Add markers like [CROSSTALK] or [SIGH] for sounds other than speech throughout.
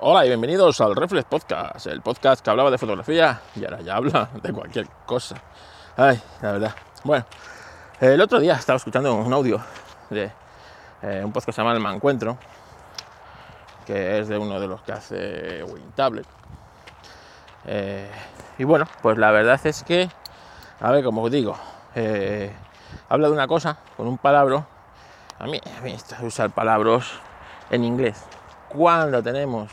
Hola y bienvenidos al Reflex Podcast, el podcast que hablaba de fotografía y ahora ya habla de cualquier cosa. Ay, la verdad. Bueno, el otro día estaba escuchando un audio de eh, un podcast que se llama El Mancuentro, que es de uno de los que hace WinTablet. Eh, y bueno, pues la verdad es que, a ver, como os digo, eh, habla de una cosa con un palabra. A mí, a mí esto de usar palabras en inglés cuando tenemos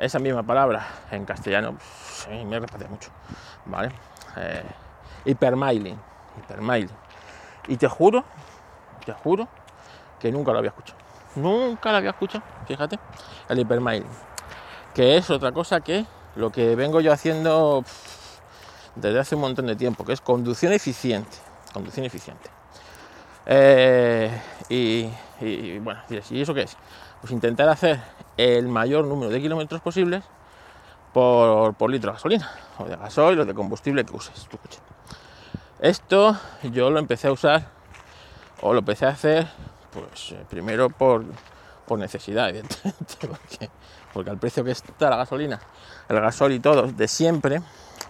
esa misma palabra en castellano, pues, me repite mucho, ¿vale? Eh, hipermailing, hipermailing. Y te juro, te juro que nunca lo había escuchado. Nunca lo había escuchado, fíjate, el hipermailing. Que es otra cosa que lo que vengo yo haciendo desde hace un montón de tiempo, que es conducción eficiente. Conducción eficiente. Eh, y, y, bueno, ¿y eso qué es? Pues intentar hacer el mayor número de kilómetros posibles por, litro de gasolina, o de gasoil o de combustible que uses tu coche. Esto yo lo empecé a usar o lo empecé a hacer pues eh, primero por, necesidad, [LAUGHS] evidentemente, porque, porque al precio que está la gasolina, el gasol y todo de siempre,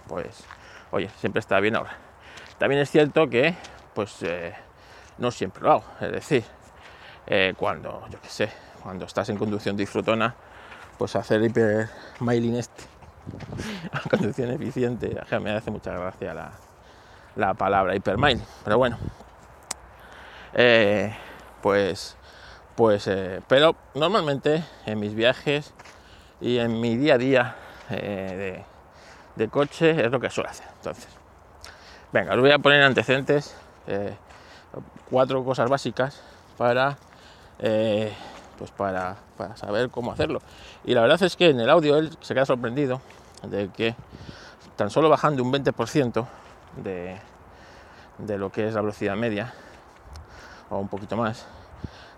pues oye, siempre está bien ahora. También es cierto que pues eh, no siempre lo hago, es decir, eh, cuando, yo qué sé, cuando estás en conducción disfrutona, pues hacer hiper mailing este, [LAUGHS] conducción eficiente, me hace mucha gracia la, la palabra hipermailing, pero bueno, eh, pues, pues, eh, pero normalmente en mis viajes y en mi día a día de, de, coche es lo que suelo hacer. Entonces, venga, os voy a poner antecedentes, cuatro cosas básicas para eh, pues para, saber cómo hacerlo. Y la verdad es que en el audio él se queda sorprendido de que tan solo bajando un 20% de, de lo que es la velocidad media, o un poquito más,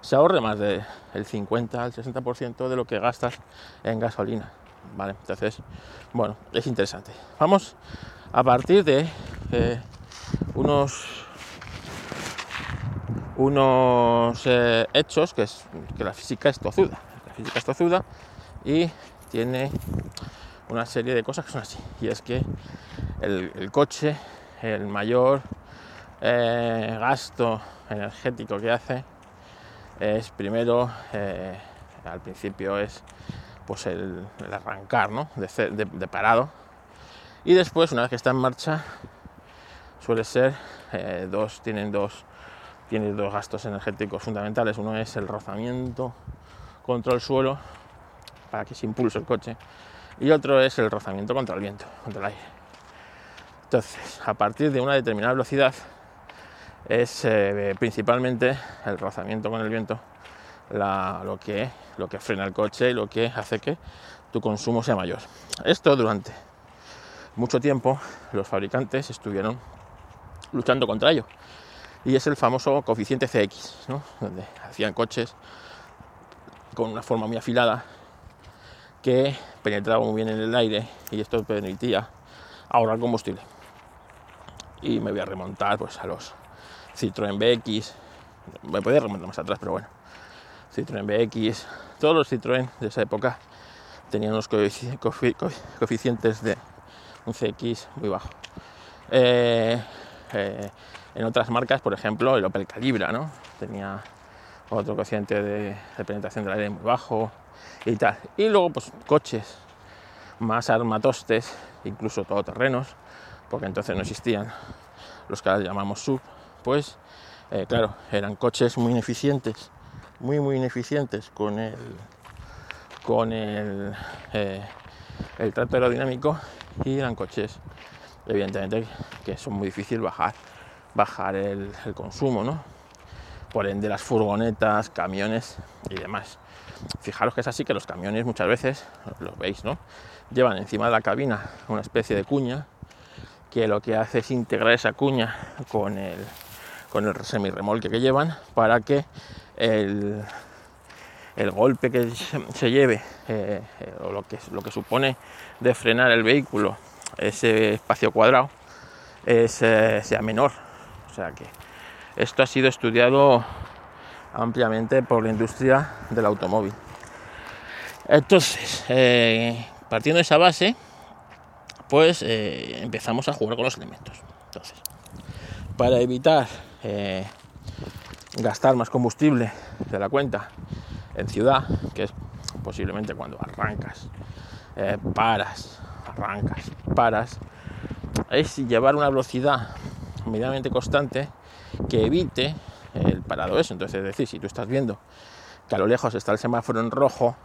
se ahorre más del 50 al 60% de lo que gastas en gasolina. ¿vale? Entonces, bueno, es interesante. Vamos a partir de eh, unos unos eh, hechos que es que la física es tozuda. La física es tozuda y tiene una serie de cosas que son así. Y es que el, coche, el mayor eh, gasto energético que hace es primero, eh, al principio es pues el, arrancar ¿no? de, de, parado y después una vez que está en marcha suele ser dos, tienen dos tiene dos gastos energéticos fundamentales. Uno es el rozamiento contra el suelo para que se impulse el coche y otro es el rozamiento contra el viento, contra el aire. Entonces, a partir de una determinada velocidad es eh, principalmente el rozamiento con el viento lo, que, lo que frena el coche y lo que hace que tu consumo sea mayor. Esto durante mucho tiempo los fabricantes estuvieron luchando contra ello y es el famoso coeficiente CX, donde hacían coches con una forma muy afilada que penetraba muy bien en el aire y esto permitía ahorrar combustible. Y me voy a remontar pues, a los Citroën BX, me podía remontar más atrás, pero bueno, Citroën BX, todos los Citroën de esa época tenían unos coeficientes de un CX muy bajo. Eh, eh, en otras marcas, por ejemplo, el Opel Calibra, ¿no? Tenía otro coeficiente de, penetración del aire muy bajo y tal. Y luego, pues, coches más armatostes, incluso todoterrenos, porque entonces no existían los que ahora llamamos sub, pues, eh, claro, eran coches muy ineficientes, muy, muy ineficientes con el, con el, eh, el trato aerodinámico y eran coches, evidentemente, que son muy difícil bajar bajar el, consumo, ¿no? Por ende, las furgonetas, camiones y demás. Fijaros que es así que los camiones muchas veces, lo veis, ¿no? Llevan encima de la cabina una especie de cuña que lo que hace es integrar esa cuña con el, con el semirremolque que llevan para que el, el golpe que se lleve eh, o lo que, lo que supone de frenar el vehículo, ese espacio cuadrado, eh, sea menor o sea que esto ha sido estudiado ampliamente por la industria del automóvil. Entonces, eh, partiendo de esa base, pues eh, empezamos a jugar con los elementos. Entonces, para evitar eh, gastar más combustible de la cuenta en ciudad, que es posiblemente cuando arrancas, paras, arrancas, paras, es llevar una velocidad medianamente constante que evite el parado eso. Entonces, es decir, si tú estás viendo que a lo lejos está el semáforo en rojo,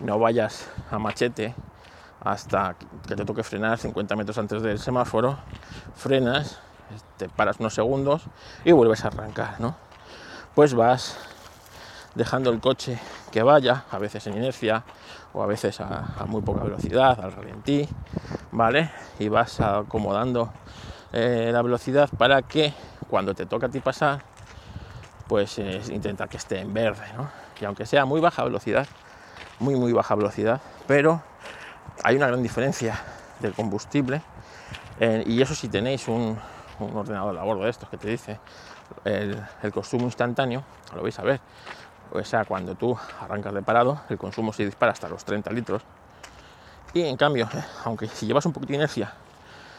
no vayas a machete hasta que te toque frenar 50 metros antes del semáforo, frenas, te paras unos segundos y vuelves a arrancar, ¿no? Pues vas dejando el coche que vaya, a veces en inercia o a veces a, muy poca velocidad, al ralentí, ¿vale? Y vas acomodando eh, la velocidad para que cuando te toca a ti pasar, pues eh, intentar que esté en verde, ¿no? Y aunque sea muy baja velocidad, muy muy baja velocidad, pero hay una gran diferencia del combustible y eso si tenéis un, ordenador a bordo de estos que te dice el, consumo instantáneo, lo vais a ver. O sea, cuando tú arrancas de parado, el consumo se dispara hasta los 30 litros. Y en cambio, eh, aunque si llevas un poquito de inercia,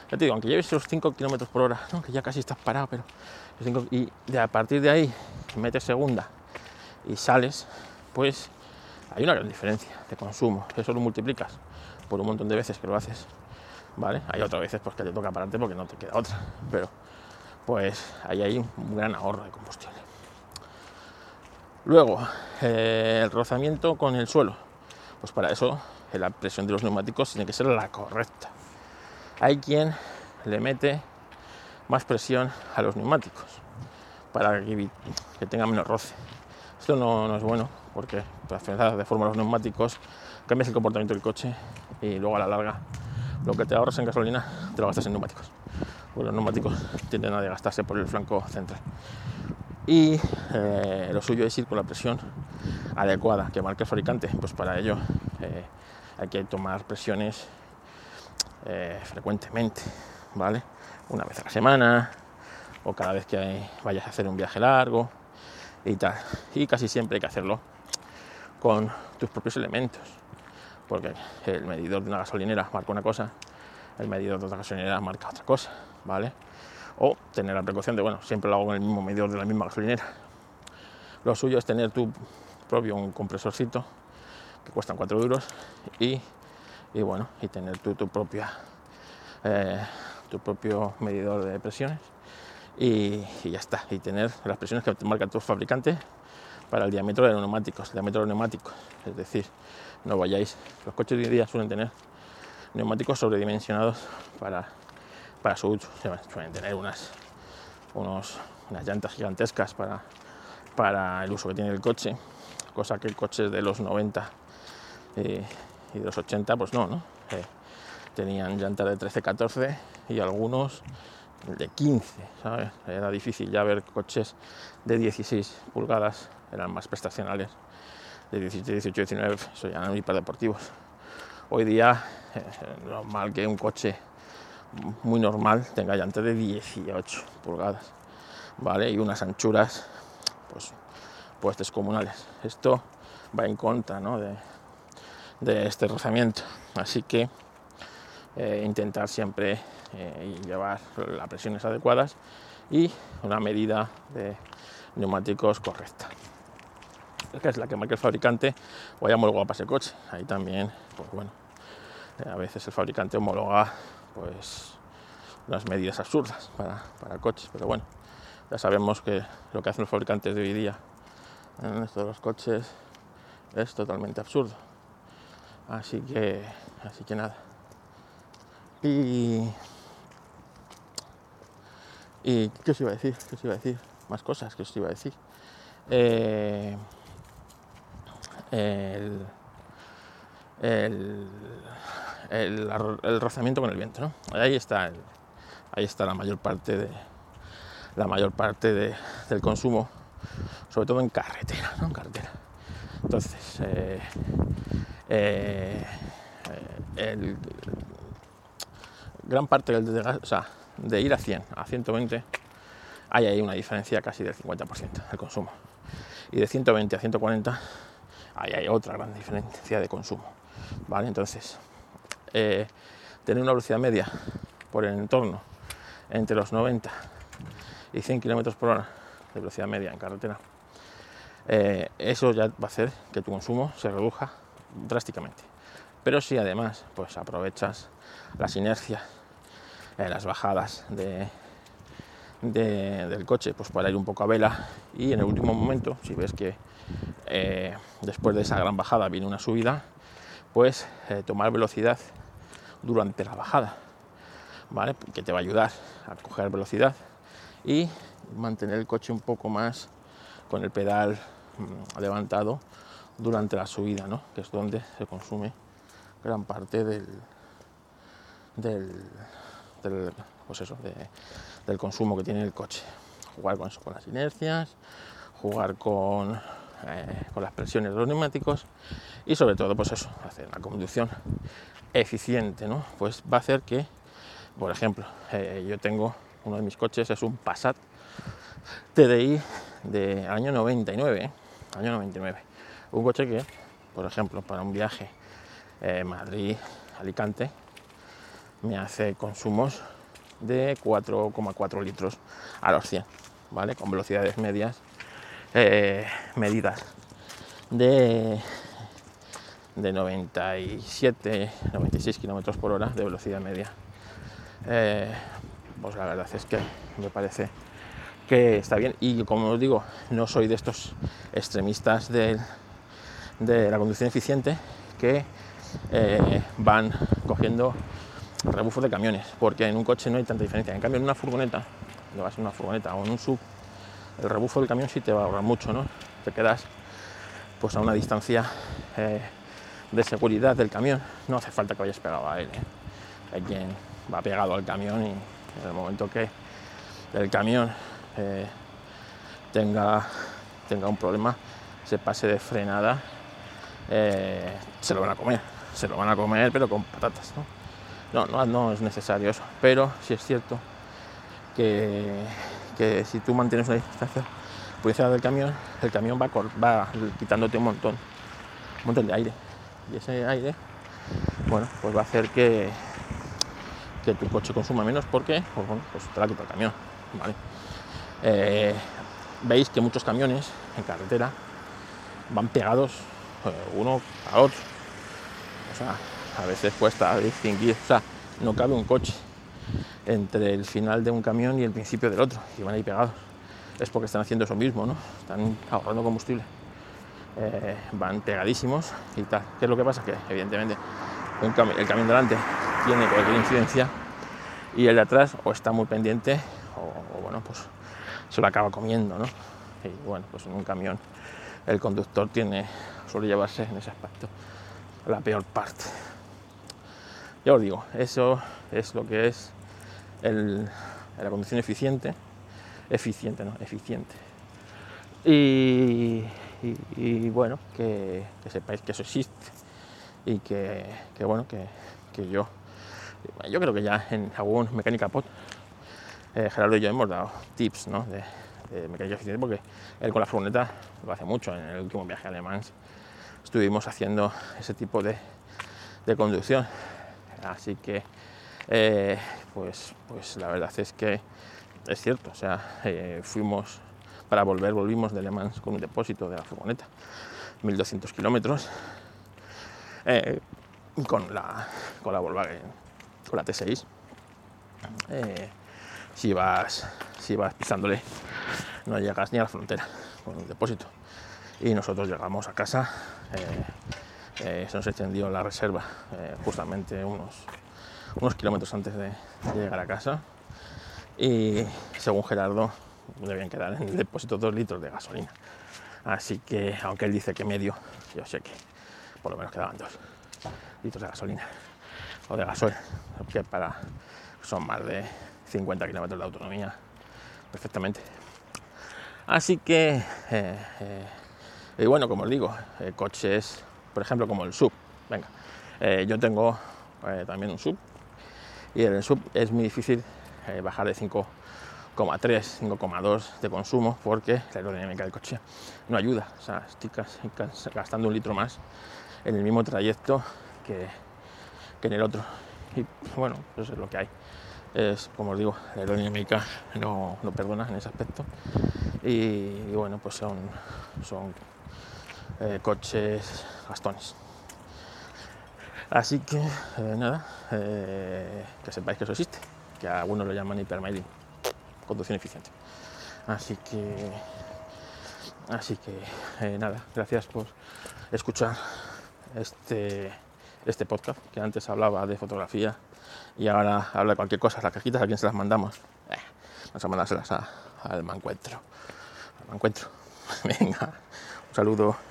ya te digo, aunque lleves esos 5 km por hora, que ya casi estás parado, pero y a partir de ahí metes segunda y sales, pues hay una gran diferencia de consumo. Eso lo multiplicas por un montón de veces que lo haces, ¿vale? Hay otras veces pues, que te toca pararte porque no te queda otra, pero pues ahí hay un gran ahorro de combustible. Luego, eh, el rozamiento con el suelo. Pues para eso la presión de los neumáticos tiene que ser la correcta. Hay quien le mete más presión a los neumáticos para que, tengan menos roce. Esto no, es bueno porque al de forma los neumáticos cambias el comportamiento del coche y luego a la larga lo que te ahorras en gasolina te lo gastas en neumáticos. Pues los neumáticos tienden a desgastarse por el flanco central. Y eh, lo suyo es ir con la presión adecuada que marque el fabricante. Pues para ello eh, hay que tomar presiones eh, frecuentemente, ¿vale? Una vez a la semana o cada vez que vayas a hacer un viaje largo y tal. Y casi siempre hay que hacerlo con tus propios elementos, porque el medidor de una gasolinera marca una cosa, el medidor de otra gasolinera marca otra cosa, ¿vale? O tener la precaución de, bueno, siempre lo hago con el mismo medidor de la misma gasolinera. Lo suyo es tener tu propio un compresorcito que cuestan 4 euros y, y, bueno, y tener tu, propia eh, tu propio medidor de presiones y, ya está. Y tener las presiones que te marca tu fabricante para el diámetro de los neumáticos, el diámetro de los neumáticos. Es decir, no vayáis. Los coches de hoy día suelen tener neumáticos sobredimensionados para, para su uso. Suelen tener unas, unos, unas llantas gigantescas para, para el uso que tiene el coche, cosa que el coche de los 90 eh, y los 80, pues no, ¿no? Eh, tenían llantas de 13-14 y algunos de 15, ¿sabes? Era difícil ya ver coches de 16 pulgadas, eran más prestacionales, de 17, 18, 19, eso ya eran hiperdeportivos. Hoy día es normal que un coche muy normal tenga llantas de 18 pulgadas, ¿vale? Y unas anchuras, pues, pues descomunales. Esto va en contra, ¿no? de, de este rozamiento. Así que eh, intentar siempre eh, llevar las presiones adecuadas y una medida de neumáticos correcta que es la que marca el fabricante o para ese coche ahí también pues bueno eh, a veces el fabricante homologa pues unas medidas absurdas para, para coches pero bueno ya sabemos que lo que hacen los fabricantes de hoy día en estos coches es totalmente absurdo así que así que nada y, y ¿qué os iba a decir? ¿Qué os iba a decir? Más cosas que os iba a decir. Eh, el, el, el, rozamiento con el viento, ¿no? Ahí está, ahí está la mayor parte de la mayor parte de, del consumo, sobre todo en carretera, ¿no? En carretera. Entonces, eh, eh, el, gran parte del de, de ir a 100 a 120 hay ahí una diferencia casi del 50% del consumo. Y de 120 a 140 ahí hay otra gran diferencia de consumo. ¿vale? Entonces, eh, tener una velocidad media por el entorno entre los 90 y 100 km por hora de velocidad media en carretera, eh, eso ya va a hacer que tu consumo se reduzca drásticamente. Pero si además pues aprovechas las inercias, eh, las bajadas de, del coche pues para ir un poco a vela y en el último momento, si ves que eh, después de esa gran bajada viene una subida, pues tomar velocidad durante la bajada, ¿vale? Que te va a ayudar a coger velocidad y mantener el coche un poco más con el pedal mm, levantado durante la subida, ¿no? que es donde se consume gran parte del, del, pues eso, del consumo que tiene el coche. Jugar con con las inercias, jugar con, eh, con las presiones de los neumáticos y sobre todo pues eso, hacer una conducción eficiente, ¿no? Pues va a hacer que, por ejemplo, eh, yo tengo uno de mis coches es un Passat TDI de año 99, ¿eh? año 99. Un coche que, por ejemplo, para un viaje eh, Madrid-Alicante, me hace consumos de 4,4 litros a los 100, ¿vale? Con velocidades medias eh, medidas de, de 97, 96 kilómetros por hora de velocidad media. Eh, pues la verdad es que me parece que está bien. Y como os digo, no soy de estos extremistas de, de la conducción eficiente que eh, van cogiendo rebufos de camiones, porque en un coche no hay tanta diferencia. En cambio, en una furgoneta, cuando vas en una furgoneta o en un sub, el rebufo del camión sí te va a ahorrar mucho, ¿no? Te quedas pues a una distancia eh, de seguridad del camión. No hace falta que vayas pegado a él. ¿eh? Hay quien va pegado al camión y en el momento que el camión tenga, tenga un problema, se pase de frenada, se lo van a comer se lo van a comer, pero con patatas. ¿no? No, es necesario eso, pero sí es cierto que, que si tú mantienes una distancia prudencial del camión, el camión va, va quitándote un montón, un montón de aire. Y ese aire, bueno, pues va a hacer que, que tu coche consuma menos porque, pues bueno, pues te la quita el camión. ¿vale? Eh, veis que muchos camiones en carretera van pegados eh, uno a otro a veces cuesta distinguir, o sea, no cabe un coche entre el final de un camión y el principio del otro, y van ahí pegados. Es porque están haciendo eso mismo, ¿no? Están ahorrando combustible. Eh, van pegadísimos y tal. ¿Qué es lo que pasa? Que evidentemente el camión delante tiene cualquier incidencia y el de atrás o está muy pendiente o, bueno, pues se lo acaba comiendo, ¿no? Y bueno, pues en un camión el conductor tiene, suele llevarse en ese aspecto la peor parte. Ya os digo, eso es lo que es la conducción eficiente. Eficiente, no, eficiente. Y, bueno, que, sepáis que eso existe. Y que, bueno, que, yo, yo creo que ya en algún mecánica pod, eh, Gerardo y yo hemos dado tips ¿no? de, de mecánica eficiente porque él con la furgoneta lo hace mucho en el último viaje a Alemán estuvimos haciendo ese tipo de, conducción. Así que, eh, pues, pues la verdad es que es cierto, o sea, eh, fuimos para volver, volvimos de Le con un depósito de la furgoneta, 1200 kilómetros, eh, con, la, con la Volkswagen, con la T6. si, vas, si vas pisándole, no llegas ni a la frontera con el depósito y nosotros llegamos a casa, eh, eh, se nos extendió la reserva eh, justamente unos, unos kilómetros antes de, llegar a casa y según Gerardo debían quedar en el depósito dos litros de gasolina. Así que, aunque él dice que medio, yo sé que por lo menos quedaban dos litros de gasolina o de gasoil, que para son más de 50 kilómetros de autonomía perfectamente. Así que y bueno, como os digo, eh, coches, por ejemplo, como el sub. Venga, eh, yo tengo eh, también un sub y en el sub es muy difícil bajar de 5,5 5,3, 5,2 de consumo porque la aerodinámica del coche no ayuda. O sea, estoy gastando un litro más en el mismo trayecto que, en el otro. Y bueno, eso es lo que hay. Es, como os digo, la aerodinámica no, no perdona en ese aspecto. Y, bueno, pues son, son eh, coches gastones. Así que eh, nada, eh, que sepáis que eso existe, que a algunos lo llaman hipermailing, conducción eficiente. Así que, así que nada, gracias por escuchar este, este podcast, que antes hablaba de fotografía y ahora habla de cualquier cosa, las cajitas a quién se las mandamos. Vamos a mandárselas al mancuentro. Al mancuentro. [LAUGHS] Venga, un saludo.